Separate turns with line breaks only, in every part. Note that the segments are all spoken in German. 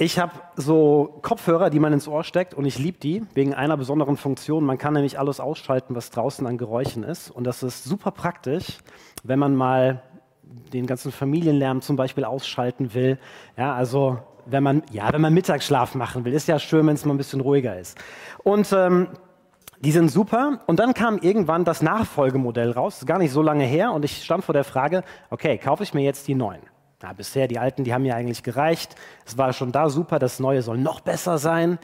Ich habe so Kopfhörer, die man ins Ohr steckt und ich liebe die wegen einer besonderen Funktion. Man kann nämlich alles ausschalten, was draußen an Geräuschen ist. Und das ist super praktisch, wenn man mal den ganzen Familienlärm zum Beispiel ausschalten will. Ja, also wenn man, ja, wenn man Mittagsschlaf machen will, ist ja schön, wenn es mal ein bisschen ruhiger ist. Und ähm, die sind super. Und dann kam irgendwann das Nachfolgemodell raus, gar nicht so lange her. Und ich stand vor der Frage, okay, kaufe ich mir jetzt die neuen? Na, bisher, die alten, die haben mir eigentlich gereicht. Es war schon da super, das neue soll noch besser sein.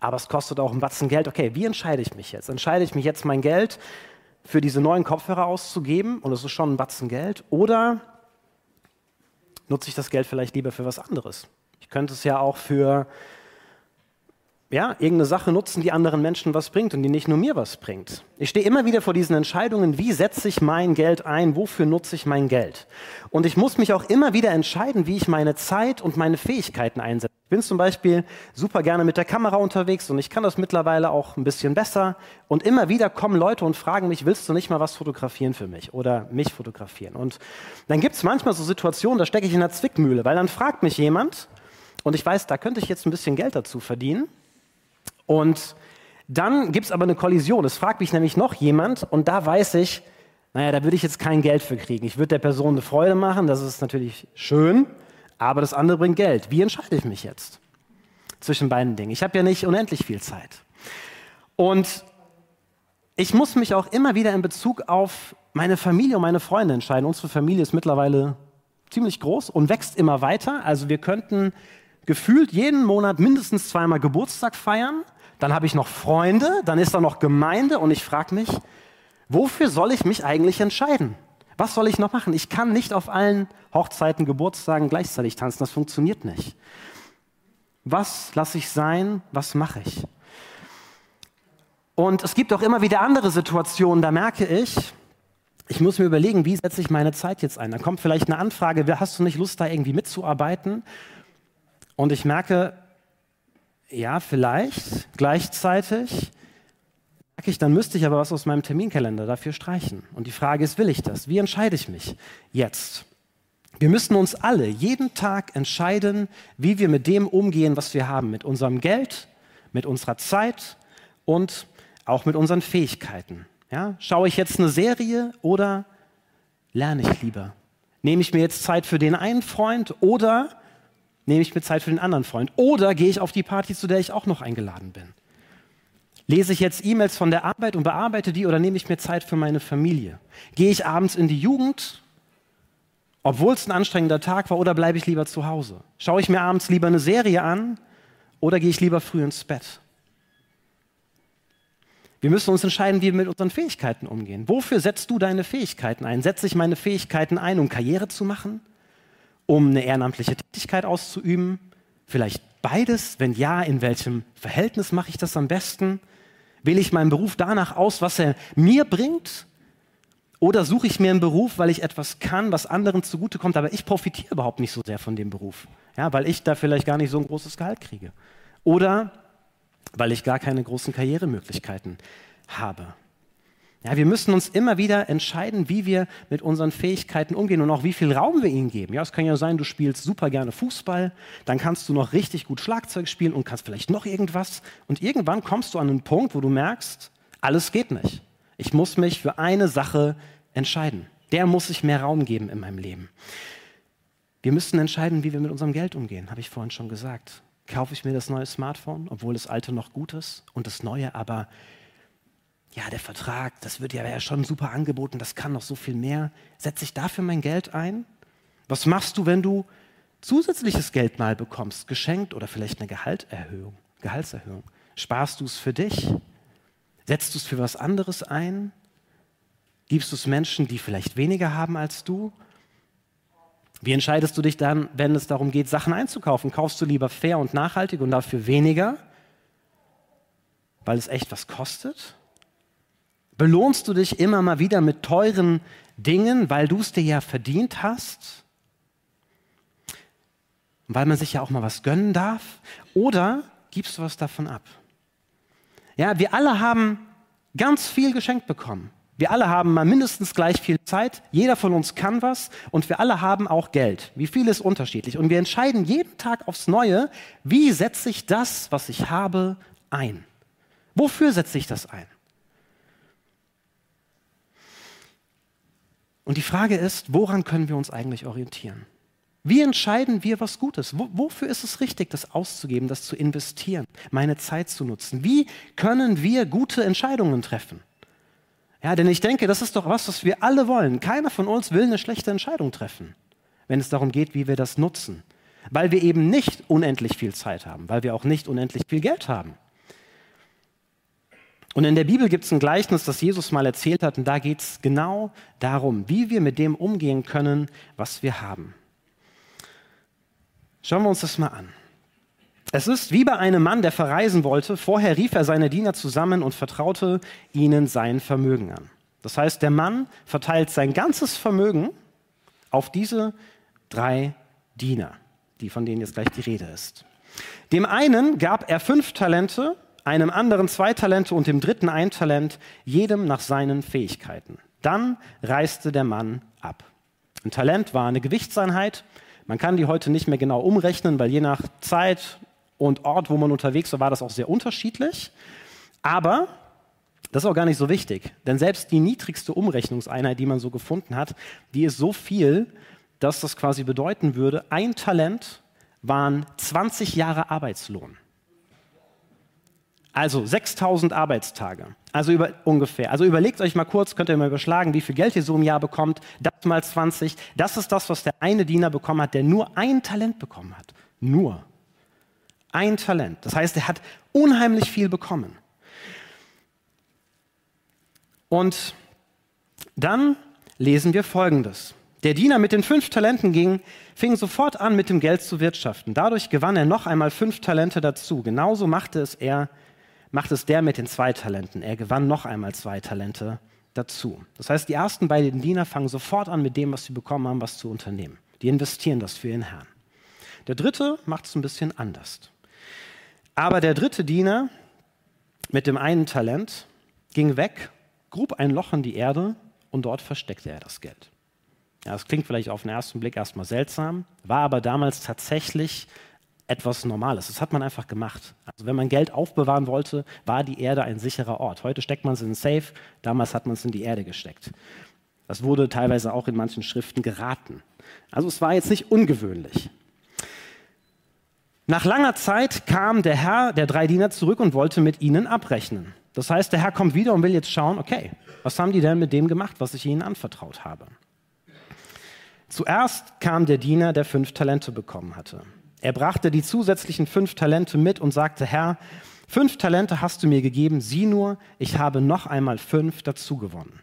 Aber es kostet auch ein Batzen Geld. Okay, wie entscheide ich mich jetzt? Entscheide ich mich jetzt, mein Geld für diese neuen Kopfhörer auszugeben? Und es ist schon ein Batzen Geld. Oder nutze ich das Geld vielleicht lieber für was anderes? Ich könnte es ja auch für ja, irgendeine Sache nutzen, die anderen Menschen was bringt und die nicht nur mir was bringt. Ich stehe immer wieder vor diesen Entscheidungen, wie setze ich mein Geld ein, wofür nutze ich mein Geld. Und ich muss mich auch immer wieder entscheiden, wie ich meine Zeit und meine Fähigkeiten einsetze. Ich bin zum Beispiel super gerne mit der Kamera unterwegs und ich kann das mittlerweile auch ein bisschen besser. Und immer wieder kommen Leute und fragen mich, willst du nicht mal was fotografieren für mich oder mich fotografieren? Und dann gibt es manchmal so Situationen, da stecke ich in der Zwickmühle, weil dann fragt mich jemand und ich weiß, da könnte ich jetzt ein bisschen Geld dazu verdienen. Und dann gibt es aber eine Kollision. Es fragt mich nämlich noch jemand und da weiß ich, naja, da würde ich jetzt kein Geld für kriegen. Ich würde der Person eine Freude machen, das ist natürlich schön, aber das andere bringt Geld. Wie entscheide ich mich jetzt zwischen beiden Dingen? Ich habe ja nicht unendlich viel Zeit. Und ich muss mich auch immer wieder in Bezug auf meine Familie und meine Freunde entscheiden. Unsere Familie ist mittlerweile ziemlich groß und wächst immer weiter. Also wir könnten gefühlt jeden Monat mindestens zweimal Geburtstag feiern. Dann habe ich noch Freunde, dann ist da noch Gemeinde und ich frage mich, wofür soll ich mich eigentlich entscheiden? Was soll ich noch machen? Ich kann nicht auf allen Hochzeiten, Geburtstagen gleichzeitig tanzen. Das funktioniert nicht. Was lasse ich sein? Was mache ich? Und es gibt auch immer wieder andere Situationen, da merke ich, ich muss mir überlegen, wie setze ich meine Zeit jetzt ein? Da kommt vielleicht eine Anfrage, hast du nicht Lust, da irgendwie mitzuarbeiten? Und ich merke, ja, vielleicht gleichzeitig merke ich, dann müsste ich aber was aus meinem Terminkalender dafür streichen. Und die Frage ist, will ich das? Wie entscheide ich mich jetzt? Wir müssen uns alle jeden Tag entscheiden, wie wir mit dem umgehen, was wir haben, mit unserem Geld, mit unserer Zeit und auch mit unseren Fähigkeiten. Ja? Schaue ich jetzt eine Serie oder lerne ich lieber? Nehme ich mir jetzt Zeit für den einen Freund oder nehme ich mir Zeit für den anderen Freund. Oder gehe ich auf die Party, zu der ich auch noch eingeladen bin. Lese ich jetzt E-Mails von der Arbeit und bearbeite die oder nehme ich mir Zeit für meine Familie? Gehe ich abends in die Jugend, obwohl es ein anstrengender Tag war, oder bleibe ich lieber zu Hause? Schaue ich mir abends lieber eine Serie an oder gehe ich lieber früh ins Bett? Wir müssen uns entscheiden, wie wir mit unseren Fähigkeiten umgehen. Wofür setzt du deine Fähigkeiten ein? Setze ich meine Fähigkeiten ein, um Karriere zu machen? Um eine ehrenamtliche Tätigkeit auszuüben? Vielleicht beides? Wenn ja, in welchem Verhältnis mache ich das am besten? Wähle ich meinen Beruf danach aus, was er mir bringt? Oder suche ich mir einen Beruf, weil ich etwas kann, was anderen zugutekommt, aber ich profitiere überhaupt nicht so sehr von dem Beruf, ja, weil ich da vielleicht gar nicht so ein großes Gehalt kriege? Oder weil ich gar keine großen Karrieremöglichkeiten habe? Ja, wir müssen uns immer wieder entscheiden, wie wir mit unseren Fähigkeiten umgehen und auch wie viel Raum wir ihnen geben. Ja, es kann ja sein, du spielst super gerne Fußball, dann kannst du noch richtig gut Schlagzeug spielen und kannst vielleicht noch irgendwas. Und irgendwann kommst du an einen Punkt, wo du merkst, alles geht nicht. Ich muss mich für eine Sache entscheiden. Der muss sich mehr Raum geben in meinem Leben. Wir müssen entscheiden, wie wir mit unserem Geld umgehen, habe ich vorhin schon gesagt. Kaufe ich mir das neue Smartphone, obwohl das alte noch gut ist und das neue aber ja, der Vertrag, das wird ja schon super angeboten, das kann noch so viel mehr. Setze ich dafür mein Geld ein? Was machst du, wenn du zusätzliches Geld mal bekommst, geschenkt oder vielleicht eine Gehalterhöhung, Gehaltserhöhung? Sparst du es für dich? Setzt du es für was anderes ein? Gibst du es Menschen, die vielleicht weniger haben als du? Wie entscheidest du dich dann, wenn es darum geht, Sachen einzukaufen? Kaufst du lieber fair und nachhaltig und dafür weniger, weil es echt was kostet? Belohnst du dich immer mal wieder mit teuren Dingen, weil du es dir ja verdient hast? Weil man sich ja auch mal was gönnen darf? Oder gibst du was davon ab? Ja, wir alle haben ganz viel geschenkt bekommen. Wir alle haben mal mindestens gleich viel Zeit, jeder von uns kann was und wir alle haben auch Geld. Wie viel ist unterschiedlich? Und wir entscheiden jeden Tag aufs Neue, wie setze ich das, was ich habe, ein? Wofür setze ich das ein? Und die Frage ist, woran können wir uns eigentlich orientieren? Wie entscheiden wir, was gut ist? wofür ist es richtig, das auszugeben, das zu investieren, meine Zeit zu nutzen? Wie können wir gute Entscheidungen treffen? Ja, denn ich denke, das ist doch was, was wir alle wollen. Keiner von uns will eine schlechte Entscheidung treffen, wenn es darum geht, wie wir das nutzen. Weil wir eben nicht unendlich viel Zeit haben, weil wir auch nicht unendlich viel Geld haben. Und in der Bibel gibt es ein Gleichnis, das Jesus mal erzählt hat, und da geht es genau darum, wie wir mit dem umgehen können, was wir haben. Schauen wir uns das mal an. Es ist wie bei einem Mann, der verreisen wollte. Vorher rief er seine Diener zusammen und vertraute ihnen sein Vermögen an. Das heißt, der Mann verteilt sein ganzes Vermögen auf diese drei Diener, die von denen jetzt gleich die Rede ist. Dem einen gab er fünf Talente, einem anderen zwei Talente und dem dritten ein Talent, jedem nach seinen Fähigkeiten. Dann reiste der Mann ab. Ein Talent war eine Gewichtseinheit. Man kann die heute nicht mehr genau umrechnen, weil je nach Zeit und Ort, wo man unterwegs war, war das auch sehr unterschiedlich. Aber das ist auch gar nicht so wichtig, denn selbst die niedrigste Umrechnungseinheit, die man so gefunden hat, die ist so viel, dass das quasi bedeuten würde, ein Talent waren 20 Jahre Arbeitslohn. Also 6000 Arbeitstage. Also über, ungefähr. Also überlegt euch mal kurz, könnt ihr mal überschlagen, wie viel Geld ihr so im Jahr bekommt. Das mal 20. Das ist das, was der eine Diener bekommen hat, der nur ein Talent bekommen hat. Nur. Ein Talent. Das heißt, er hat unheimlich viel bekommen. Und dann lesen wir Folgendes. Der Diener mit den fünf Talenten ging, fing sofort an, mit dem Geld zu wirtschaften. Dadurch gewann er noch einmal fünf Talente dazu. Genauso machte es er macht es der mit den zwei Talenten. Er gewann noch einmal zwei Talente dazu. Das heißt, die ersten beiden Diener fangen sofort an, mit dem, was sie bekommen haben, was zu unternehmen. Die investieren das für ihren Herrn. Der dritte macht es ein bisschen anders. Aber der dritte Diener mit dem einen Talent ging weg, grub ein Loch in die Erde und dort versteckte er das Geld. Ja, das klingt vielleicht auf den ersten Blick erstmal seltsam, war aber damals tatsächlich etwas Normales. Das hat man einfach gemacht. Also wenn man Geld aufbewahren wollte, war die Erde ein sicherer Ort. Heute steckt man es in ein Safe, damals hat man es in die Erde gesteckt. Das wurde teilweise auch in manchen Schriften geraten. Also es war jetzt nicht ungewöhnlich. Nach langer Zeit kam der Herr der drei Diener zurück und wollte mit ihnen abrechnen. Das heißt, der Herr kommt wieder und will jetzt schauen, okay, was haben die denn mit dem gemacht, was ich ihnen anvertraut habe? Zuerst kam der Diener, der fünf Talente bekommen hatte. Er brachte die zusätzlichen fünf Talente mit und sagte, Herr, fünf Talente hast du mir gegeben, sieh nur, ich habe noch einmal fünf dazu gewonnen.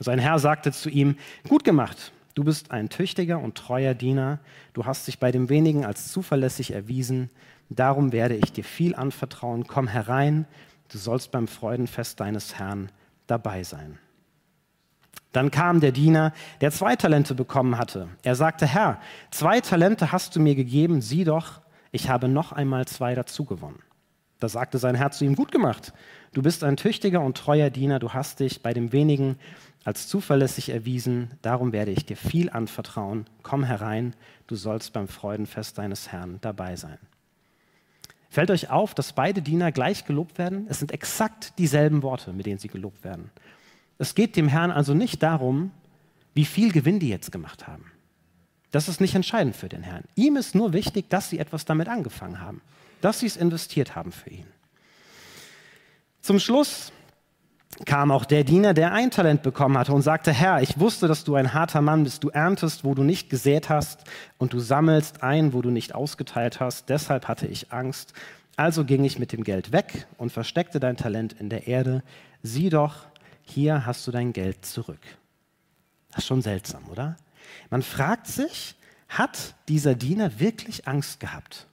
Sein Herr sagte zu ihm, gut gemacht, du bist ein tüchtiger und treuer Diener, du hast dich bei dem wenigen als zuverlässig erwiesen, darum werde ich dir viel anvertrauen, komm herein, du sollst beim Freudenfest deines Herrn dabei sein. Dann kam der Diener, der zwei Talente bekommen hatte. Er sagte, Herr, zwei Talente hast du mir gegeben, sieh doch, ich habe noch einmal zwei dazu gewonnen. Da sagte sein Herr zu ihm, gut gemacht, du bist ein tüchtiger und treuer Diener, du hast dich bei dem wenigen als zuverlässig erwiesen, darum werde ich dir viel anvertrauen. Komm herein, du sollst beim Freudenfest deines Herrn dabei sein. Fällt euch auf, dass beide Diener gleich gelobt werden? Es sind exakt dieselben Worte, mit denen sie gelobt werden. Es geht dem Herrn also nicht darum, wie viel Gewinn die jetzt gemacht haben. Das ist nicht entscheidend für den Herrn. Ihm ist nur wichtig, dass sie etwas damit angefangen haben, dass sie es investiert haben für ihn. Zum Schluss kam auch der Diener, der ein Talent bekommen hatte und sagte, Herr, ich wusste, dass du ein harter Mann bist, du erntest, wo du nicht gesät hast und du sammelst ein, wo du nicht ausgeteilt hast, deshalb hatte ich Angst. Also ging ich mit dem Geld weg und versteckte dein Talent in der Erde. Sieh doch, hier hast du dein Geld zurück. Das ist schon seltsam, oder? Man fragt sich, hat dieser Diener wirklich Angst gehabt?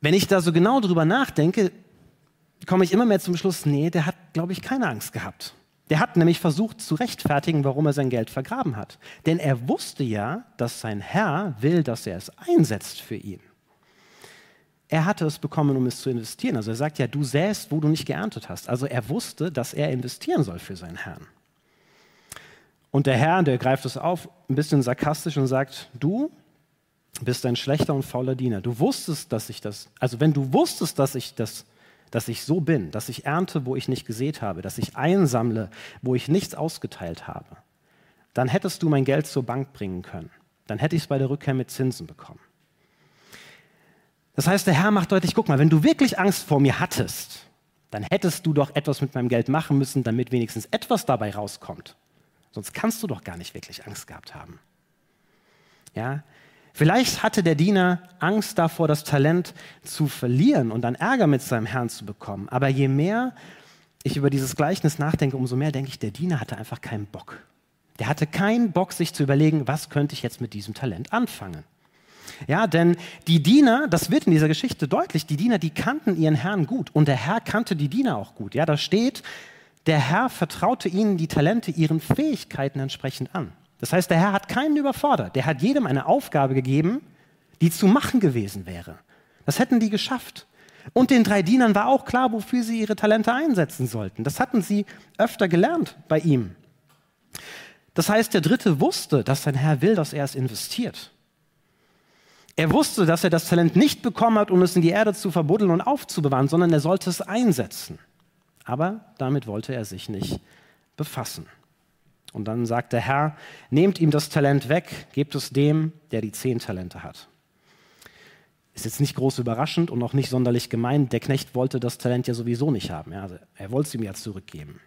Wenn ich da so genau drüber nachdenke, komme ich immer mehr zum Schluss, nee, der hat, glaube ich, keine Angst gehabt. Der hat nämlich versucht zu rechtfertigen, warum er sein Geld vergraben hat. Denn er wusste ja, dass sein Herr will, dass er es einsetzt für ihn. Er hatte es bekommen, um es zu investieren. Also er sagt ja, du säst, wo du nicht geerntet hast. Also er wusste, dass er investieren soll für seinen Herrn. Und der Herr, der greift es auf, ein bisschen sarkastisch und sagt, du bist ein schlechter und fauler Diener. Du wusstest, dass ich das, also wenn du wusstest, dass ich das, dass ich so bin, dass ich ernte, wo ich nicht gesät habe, dass ich einsammle, wo ich nichts ausgeteilt habe, dann hättest du mein Geld zur Bank bringen können. Dann hätte ich es bei der Rückkehr mit Zinsen bekommen. Das heißt, der Herr macht deutlich, guck mal, wenn du wirklich Angst vor mir hattest, dann hättest du doch etwas mit meinem Geld machen müssen, damit wenigstens etwas dabei rauskommt. Sonst kannst du doch gar nicht wirklich Angst gehabt haben. Ja? Vielleicht hatte der Diener Angst davor, das Talent zu verlieren und dann Ärger mit seinem Herrn zu bekommen. Aber je mehr ich über dieses Gleichnis nachdenke, umso mehr denke ich, der Diener hatte einfach keinen Bock. Der hatte keinen Bock, sich zu überlegen, was könnte ich jetzt mit diesem Talent anfangen. Ja, denn die Diener, das wird in dieser Geschichte deutlich, die Diener, die kannten ihren Herrn gut und der Herr kannte die Diener auch gut. Ja, da steht, der Herr vertraute ihnen die Talente ihren Fähigkeiten entsprechend an. Das heißt, der Herr hat keinen überfordert. Der hat jedem eine Aufgabe gegeben, die zu machen gewesen wäre. Das hätten die geschafft. Und den drei Dienern war auch klar, wofür sie ihre Talente einsetzen sollten. Das hatten sie öfter gelernt bei ihm. Das heißt, der Dritte wusste, dass sein Herr will, dass er es investiert. Er wusste, dass er das Talent nicht bekommen hat, um es in die Erde zu verbuddeln und aufzubewahren, sondern er sollte es einsetzen. Aber damit wollte er sich nicht befassen. Und dann sagt der Herr, nehmt ihm das Talent weg, gebt es dem, der die zehn Talente hat. Ist jetzt nicht groß überraschend und auch nicht sonderlich gemein. Der Knecht wollte das Talent ja sowieso nicht haben. Ja, also er wollte es ihm ja zurückgeben.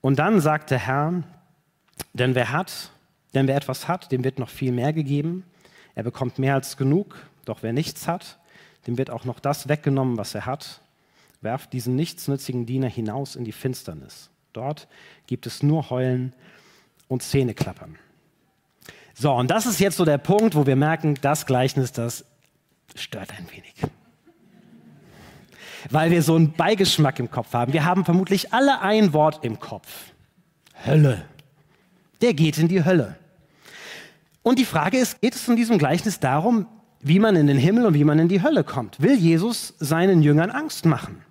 Und dann sagt der Herr, denn wer hat, denn wer etwas hat, dem wird noch viel mehr gegeben. Er bekommt mehr als genug. Doch wer nichts hat, dem wird auch noch das weggenommen, was er hat werft diesen nichtsnützigen Diener hinaus in die Finsternis. Dort gibt es nur Heulen und Zähneklappern. So, und das ist jetzt so der Punkt, wo wir merken, das Gleichnis, das stört ein wenig. Weil wir so einen Beigeschmack im Kopf haben. Wir haben vermutlich alle ein Wort im Kopf. Hölle. Der geht in die Hölle. Und die Frage ist, geht es in diesem Gleichnis darum, wie man in den Himmel und wie man in die Hölle kommt? Will Jesus seinen Jüngern Angst machen?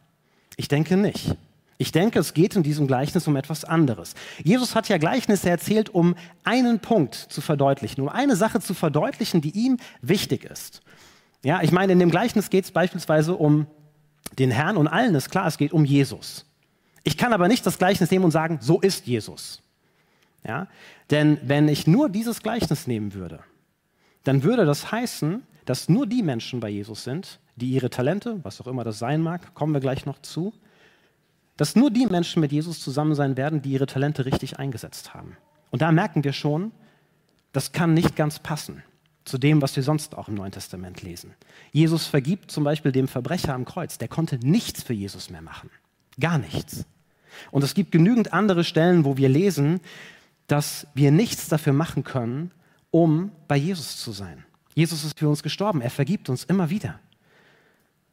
Ich denke nicht. Ich denke, es geht in diesem Gleichnis um etwas anderes. Jesus hat ja Gleichnisse erzählt, um einen Punkt zu verdeutlichen, um eine Sache zu verdeutlichen, die ihm wichtig ist. Ja, ich meine, in dem Gleichnis geht es beispielsweise um den Herrn und allen ist klar, es geht um Jesus. Ich kann aber nicht das Gleichnis nehmen und sagen, so ist Jesus. Ja? Denn wenn ich nur dieses Gleichnis nehmen würde, dann würde das heißen, dass nur die Menschen bei Jesus sind, die ihre Talente, was auch immer das sein mag, kommen wir gleich noch zu, dass nur die Menschen mit Jesus zusammen sein werden, die ihre Talente richtig eingesetzt haben. Und da merken wir schon, das kann nicht ganz passen zu dem, was wir sonst auch im Neuen Testament lesen. Jesus vergibt zum Beispiel dem Verbrecher am Kreuz, der konnte nichts für Jesus mehr machen. Gar nichts. Und es gibt genügend andere Stellen, wo wir lesen, dass wir nichts dafür machen können, um bei Jesus zu sein. Jesus ist für uns gestorben, er vergibt uns immer wieder.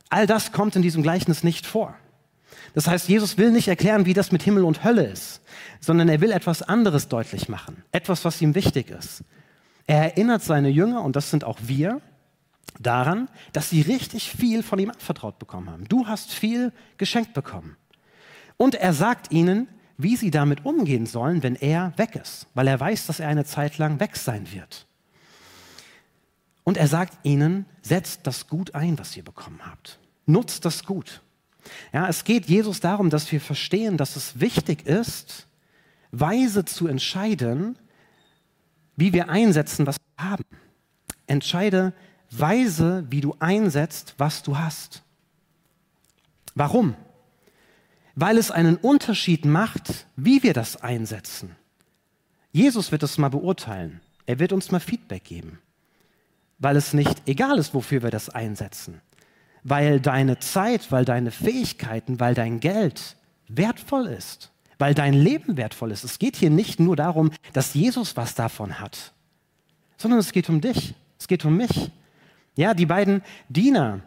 All das kommt in diesem Gleichnis nicht vor. Das heißt, Jesus will nicht erklären, wie das mit Himmel und Hölle ist, sondern er will etwas anderes deutlich machen, etwas, was ihm wichtig ist. Er erinnert seine Jünger, und das sind auch wir, daran, dass sie richtig viel von ihm anvertraut bekommen haben. Du hast viel geschenkt bekommen. Und er sagt ihnen, wie sie damit umgehen sollen, wenn er weg ist, weil er weiß, dass er eine Zeit lang weg sein wird. Und er sagt ihnen, setzt das Gut ein, was ihr bekommen habt. Nutzt das Gut. Ja, es geht Jesus darum, dass wir verstehen, dass es wichtig ist, weise zu entscheiden, wie wir einsetzen, was wir haben. Entscheide weise, wie du einsetzt, was du hast. Warum? Weil es einen Unterschied macht, wie wir das einsetzen. Jesus wird es mal beurteilen. Er wird uns mal Feedback geben weil es nicht egal ist, wofür wir das einsetzen. Weil deine Zeit, weil deine Fähigkeiten, weil dein Geld wertvoll ist, weil dein Leben wertvoll ist. Es geht hier nicht nur darum, dass Jesus was davon hat, sondern es geht um dich, es geht um mich. Ja, die beiden Diener,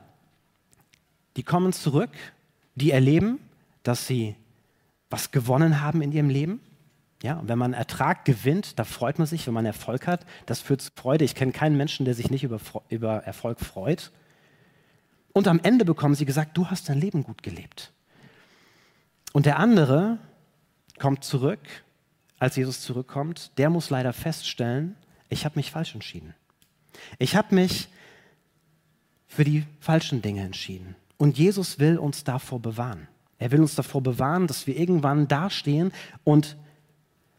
die kommen zurück, die erleben, dass sie was gewonnen haben in ihrem Leben ja, und wenn man Ertrag gewinnt, da freut man sich, wenn man Erfolg hat. Das führt zu Freude. Ich kenne keinen Menschen, der sich nicht über, über Erfolg freut. Und am Ende bekommen sie gesagt, du hast dein Leben gut gelebt. Und der andere kommt zurück, als Jesus zurückkommt, der muss leider feststellen, ich habe mich falsch entschieden. Ich habe mich für die falschen Dinge entschieden. Und Jesus will uns davor bewahren. Er will uns davor bewahren, dass wir irgendwann dastehen und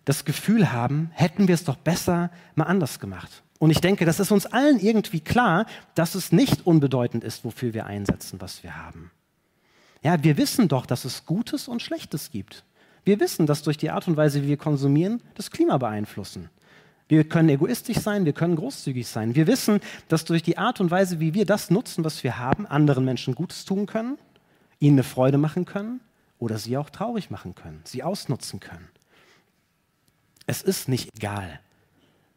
das Gefühl haben, hätten wir es doch besser mal anders gemacht. Und ich denke, das ist uns allen irgendwie klar, dass es nicht unbedeutend ist, wofür wir einsetzen, was wir haben. Ja, wir wissen doch, dass es Gutes und Schlechtes gibt. Wir wissen, dass durch die Art und Weise, wie wir konsumieren, das Klima beeinflussen. Wir können egoistisch sein, wir können großzügig sein. Wir wissen, dass durch die Art und Weise, wie wir das nutzen, was wir haben, anderen Menschen Gutes tun können, ihnen eine Freude machen können oder sie auch traurig machen können, sie ausnutzen können. Es ist nicht egal,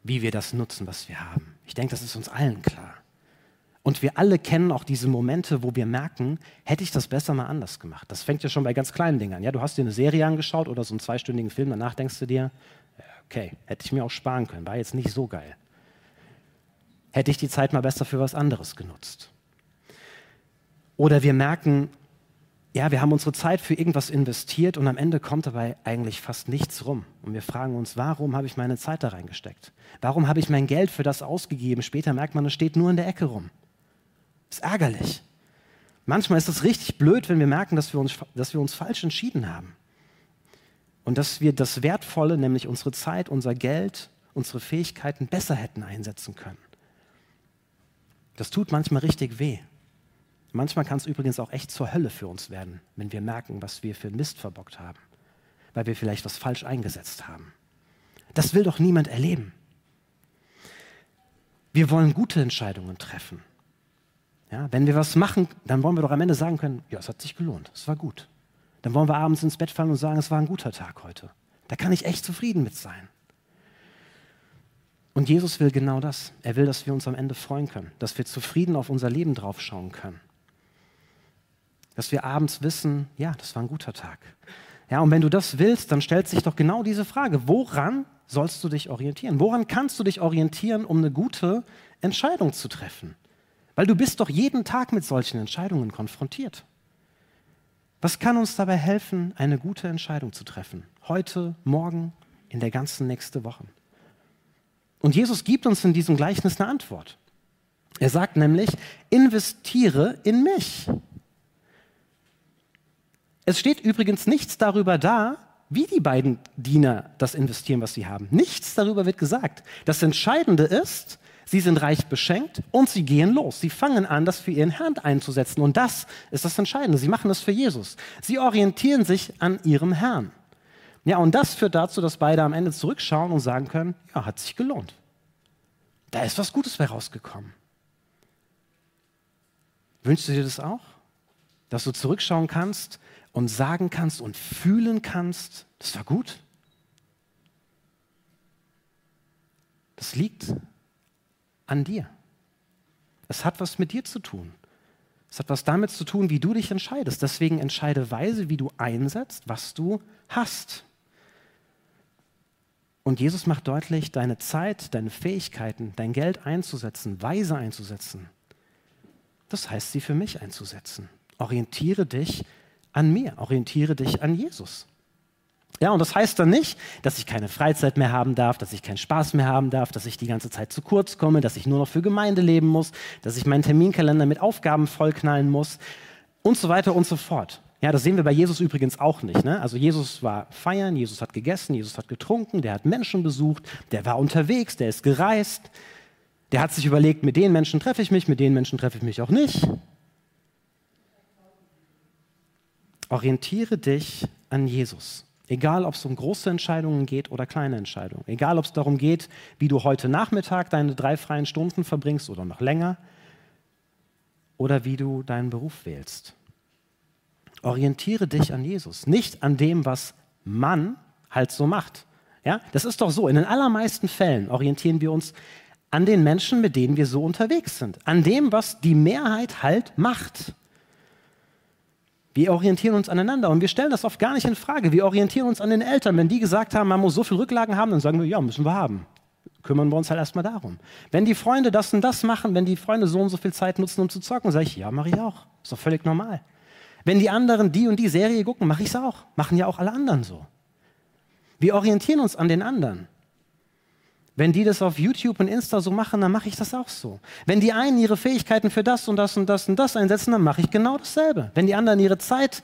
wie wir das nutzen, was wir haben. Ich denke, das ist uns allen klar. Und wir alle kennen auch diese Momente, wo wir merken, hätte ich das besser mal anders gemacht. Das fängt ja schon bei ganz kleinen Dingen an. Ja, du hast dir eine Serie angeschaut oder so einen zweistündigen Film, danach denkst du dir, okay, hätte ich mir auch sparen können, war jetzt nicht so geil. Hätte ich die Zeit mal besser für was anderes genutzt. Oder wir merken, ja, wir haben unsere Zeit für irgendwas investiert und am Ende kommt dabei eigentlich fast nichts rum. Und wir fragen uns, warum habe ich meine Zeit da reingesteckt? Warum habe ich mein Geld für das ausgegeben? Später merkt man, es steht nur in der Ecke rum. Ist ärgerlich. Manchmal ist es richtig blöd, wenn wir merken, dass wir, uns, dass wir uns falsch entschieden haben. Und dass wir das Wertvolle, nämlich unsere Zeit, unser Geld, unsere Fähigkeiten besser hätten einsetzen können. Das tut manchmal richtig weh. Manchmal kann es übrigens auch echt zur Hölle für uns werden, wenn wir merken, was wir für Mist verbockt haben, weil wir vielleicht was falsch eingesetzt haben. Das will doch niemand erleben. Wir wollen gute Entscheidungen treffen. Ja, wenn wir was machen, dann wollen wir doch am Ende sagen können, ja, es hat sich gelohnt, es war gut. Dann wollen wir abends ins Bett fallen und sagen, es war ein guter Tag heute. Da kann ich echt zufrieden mit sein. Und Jesus will genau das. Er will, dass wir uns am Ende freuen können, dass wir zufrieden auf unser Leben draufschauen können. Dass wir abends wissen, ja, das war ein guter Tag. Ja, und wenn du das willst, dann stellt sich doch genau diese Frage, woran sollst du dich orientieren? Woran kannst du dich orientieren, um eine gute Entscheidung zu treffen? Weil du bist doch jeden Tag mit solchen Entscheidungen konfrontiert. Was kann uns dabei helfen, eine gute Entscheidung zu treffen? Heute, morgen, in der ganzen nächsten Woche. Und Jesus gibt uns in diesem Gleichnis eine Antwort. Er sagt nämlich, investiere in mich. Es steht übrigens nichts darüber da, wie die beiden Diener das investieren, was sie haben. Nichts darüber wird gesagt. Das Entscheidende ist, sie sind reich beschenkt und sie gehen los. Sie fangen an, das für ihren Herrn einzusetzen. Und das ist das Entscheidende. Sie machen das für Jesus. Sie orientieren sich an ihrem Herrn. Ja, und das führt dazu, dass beide am Ende zurückschauen und sagen können, ja, hat sich gelohnt. Da ist was Gutes bei rausgekommen. Wünschst du dir das auch? Dass du zurückschauen kannst und sagen kannst und fühlen kannst, das war gut. Das liegt an dir. Es hat was mit dir zu tun. Es hat was damit zu tun, wie du dich entscheidest. Deswegen entscheide weise, wie du einsetzt, was du hast. Und Jesus macht deutlich, deine Zeit, deine Fähigkeiten, dein Geld einzusetzen, weise einzusetzen. Das heißt, sie für mich einzusetzen. Orientiere dich an mir, orientiere dich an Jesus. Ja, und das heißt dann nicht, dass ich keine Freizeit mehr haben darf, dass ich keinen Spaß mehr haben darf, dass ich die ganze Zeit zu kurz komme, dass ich nur noch für Gemeinde leben muss, dass ich meinen Terminkalender mit Aufgaben vollknallen muss und so weiter und so fort. Ja, das sehen wir bei Jesus übrigens auch nicht. Ne? Also Jesus war feiern, Jesus hat gegessen, Jesus hat getrunken, der hat Menschen besucht, der war unterwegs, der ist gereist, der hat sich überlegt, mit den Menschen treffe ich mich, mit den Menschen treffe ich mich auch nicht. Orientiere dich an Jesus. Egal, ob es um große Entscheidungen geht oder kleine Entscheidungen. Egal, ob es darum geht, wie du heute Nachmittag deine drei freien Stunden verbringst oder noch länger. Oder wie du deinen Beruf wählst. Orientiere dich an Jesus, nicht an dem, was man halt so macht. Ja, das ist doch so. In den allermeisten Fällen orientieren wir uns an den Menschen, mit denen wir so unterwegs sind. An dem, was die Mehrheit halt macht. Wir orientieren uns aneinander und wir stellen das oft gar nicht in Frage. Wir orientieren uns an den Eltern. Wenn die gesagt haben, man muss so viel Rücklagen haben, dann sagen wir, ja, müssen wir haben. kümmern wir uns halt erstmal darum. Wenn die Freunde das und das machen, wenn die Freunde so und so viel Zeit nutzen, um zu zocken, sage ich, ja, mache ich auch. Ist doch völlig normal. Wenn die anderen die und die Serie gucken, mache ich es auch. Machen ja auch alle anderen so. Wir orientieren uns an den anderen. Wenn die das auf YouTube und Insta so machen, dann mache ich das auch so. Wenn die einen ihre Fähigkeiten für das und das und das und das einsetzen, dann mache ich genau dasselbe. Wenn die anderen ihre Zeit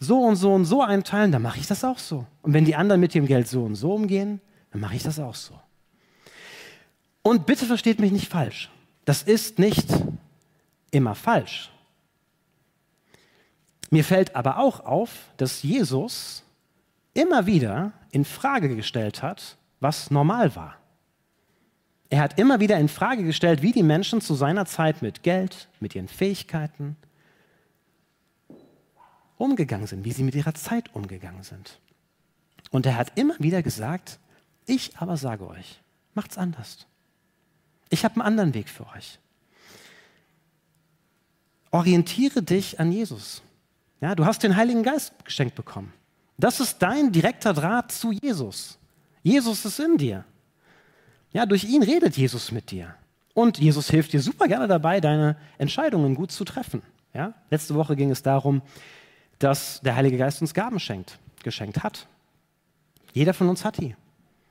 so und so und so einteilen, dann mache ich das auch so. Und wenn die anderen mit dem Geld so und so umgehen, dann mache ich das auch so. Und bitte versteht mich nicht falsch. Das ist nicht immer falsch. Mir fällt aber auch auf, dass Jesus immer wieder in Frage gestellt hat, was normal war. Er hat immer wieder in Frage gestellt, wie die Menschen zu seiner Zeit mit Geld, mit ihren Fähigkeiten umgegangen sind, wie sie mit ihrer Zeit umgegangen sind. Und er hat immer wieder gesagt, ich aber sage euch, macht's anders. Ich habe einen anderen Weg für euch. Orientiere dich an Jesus. Ja, du hast den Heiligen Geist geschenkt bekommen. Das ist dein direkter Draht zu Jesus. Jesus ist in dir. Ja, durch ihn redet Jesus mit dir. Und Jesus hilft dir super gerne dabei, deine Entscheidungen gut zu treffen. Ja? Letzte Woche ging es darum, dass der Heilige Geist uns Gaben schenkt, geschenkt hat. Jeder von uns hat die.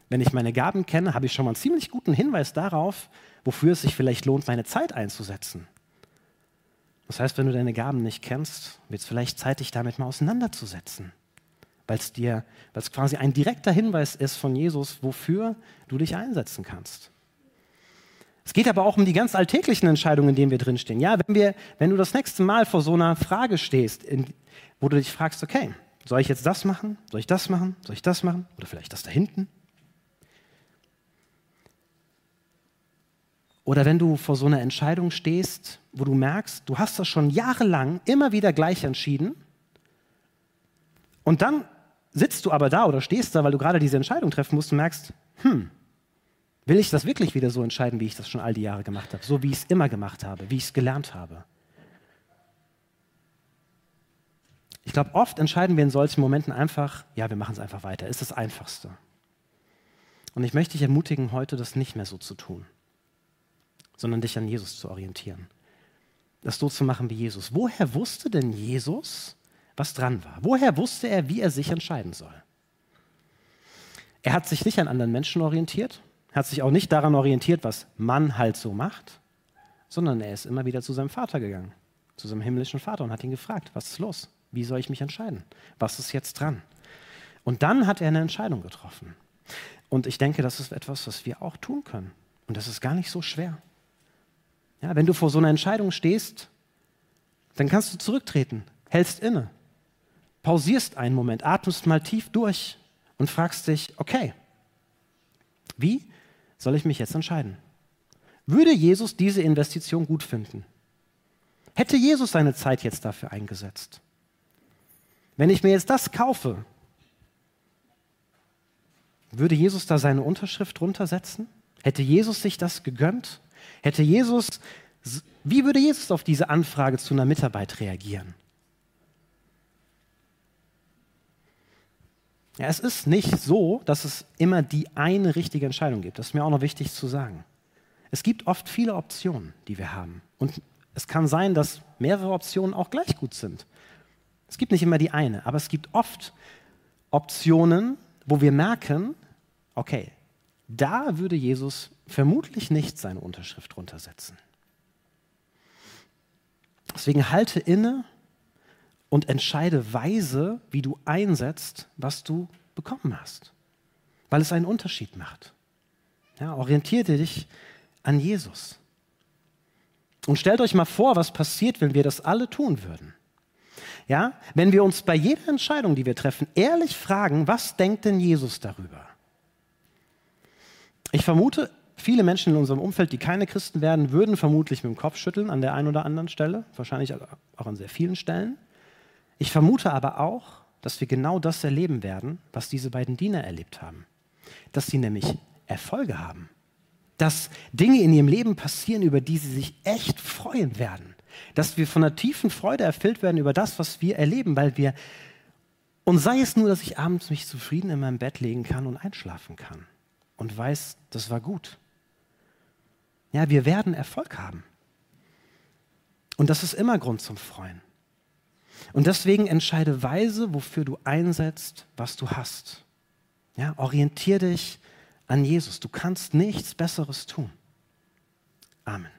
Wenn ich meine Gaben kenne, habe ich schon mal einen ziemlich guten Hinweis darauf, wofür es sich vielleicht lohnt, meine Zeit einzusetzen. Das heißt, wenn du deine Gaben nicht kennst, wird es vielleicht Zeit, dich damit mal auseinanderzusetzen weil es dir, weil es quasi ein direkter Hinweis ist von Jesus, wofür du dich einsetzen kannst. Es geht aber auch um die ganz alltäglichen Entscheidungen, in denen wir drinstehen. Ja, wenn, wir, wenn du das nächste Mal vor so einer Frage stehst, in, wo du dich fragst, okay, soll ich jetzt das machen? Soll ich das machen? Soll ich das machen? Oder vielleicht das da hinten? Oder wenn du vor so einer Entscheidung stehst, wo du merkst, du hast das schon jahrelang immer wieder gleich entschieden und dann sitzt du aber da oder stehst da, weil du gerade diese Entscheidung treffen musst und merkst, hm, will ich das wirklich wieder so entscheiden, wie ich das schon all die Jahre gemacht habe, so wie ich es immer gemacht habe, wie ich es gelernt habe? Ich glaube, oft entscheiden wir in solchen Momenten einfach, ja, wir machen es einfach weiter, ist das Einfachste. Und ich möchte dich ermutigen, heute das nicht mehr so zu tun, sondern dich an Jesus zu orientieren. Das so zu machen wie Jesus. Woher wusste denn Jesus, was dran war. Woher wusste er, wie er sich entscheiden soll? Er hat sich nicht an anderen Menschen orientiert, hat sich auch nicht daran orientiert, was Mann halt so macht, sondern er ist immer wieder zu seinem Vater gegangen, zu seinem himmlischen Vater und hat ihn gefragt, was ist los? Wie soll ich mich entscheiden? Was ist jetzt dran? Und dann hat er eine Entscheidung getroffen. Und ich denke, das ist etwas, was wir auch tun können. Und das ist gar nicht so schwer. Ja, wenn du vor so einer Entscheidung stehst, dann kannst du zurücktreten, hältst inne pausierst einen Moment, atmest mal tief durch und fragst dich, okay, wie soll ich mich jetzt entscheiden? Würde Jesus diese Investition gut finden? Hätte Jesus seine Zeit jetzt dafür eingesetzt? Wenn ich mir jetzt das kaufe, würde Jesus da seine Unterschrift drunter setzen? Hätte Jesus sich das gegönnt? Hätte Jesus, wie würde Jesus auf diese Anfrage zu einer Mitarbeit reagieren? Ja, es ist nicht so, dass es immer die eine richtige Entscheidung gibt. Das ist mir auch noch wichtig zu sagen. Es gibt oft viele Optionen, die wir haben. Und es kann sein, dass mehrere Optionen auch gleich gut sind. Es gibt nicht immer die eine, aber es gibt oft Optionen, wo wir merken, okay, da würde Jesus vermutlich nicht seine Unterschrift drunter setzen. Deswegen halte inne und entscheide weise, wie du einsetzt, was du bekommen hast, weil es einen Unterschied macht. Ja, orientierte dich an Jesus. Und stellt euch mal vor, was passiert, wenn wir das alle tun würden. Ja, wenn wir uns bei jeder Entscheidung, die wir treffen, ehrlich fragen, was denkt denn Jesus darüber? Ich vermute, viele Menschen in unserem Umfeld, die keine Christen werden, würden vermutlich mit dem Kopf schütteln an der einen oder anderen Stelle, wahrscheinlich auch an sehr vielen Stellen. Ich vermute aber auch, dass wir genau das erleben werden, was diese beiden Diener erlebt haben. Dass sie nämlich Erfolge haben. Dass Dinge in ihrem Leben passieren, über die sie sich echt freuen werden. Dass wir von einer tiefen Freude erfüllt werden über das, was wir erleben, weil wir, und sei es nur, dass ich abends mich zufrieden in meinem Bett legen kann und einschlafen kann. und weiß, das war gut. Ja, wir werden Erfolg haben. Und das ist immer Grund zum Freuen. Und deswegen entscheide weise, wofür du einsetzt, was du hast. Ja, orientier dich an Jesus. Du kannst nichts Besseres tun. Amen.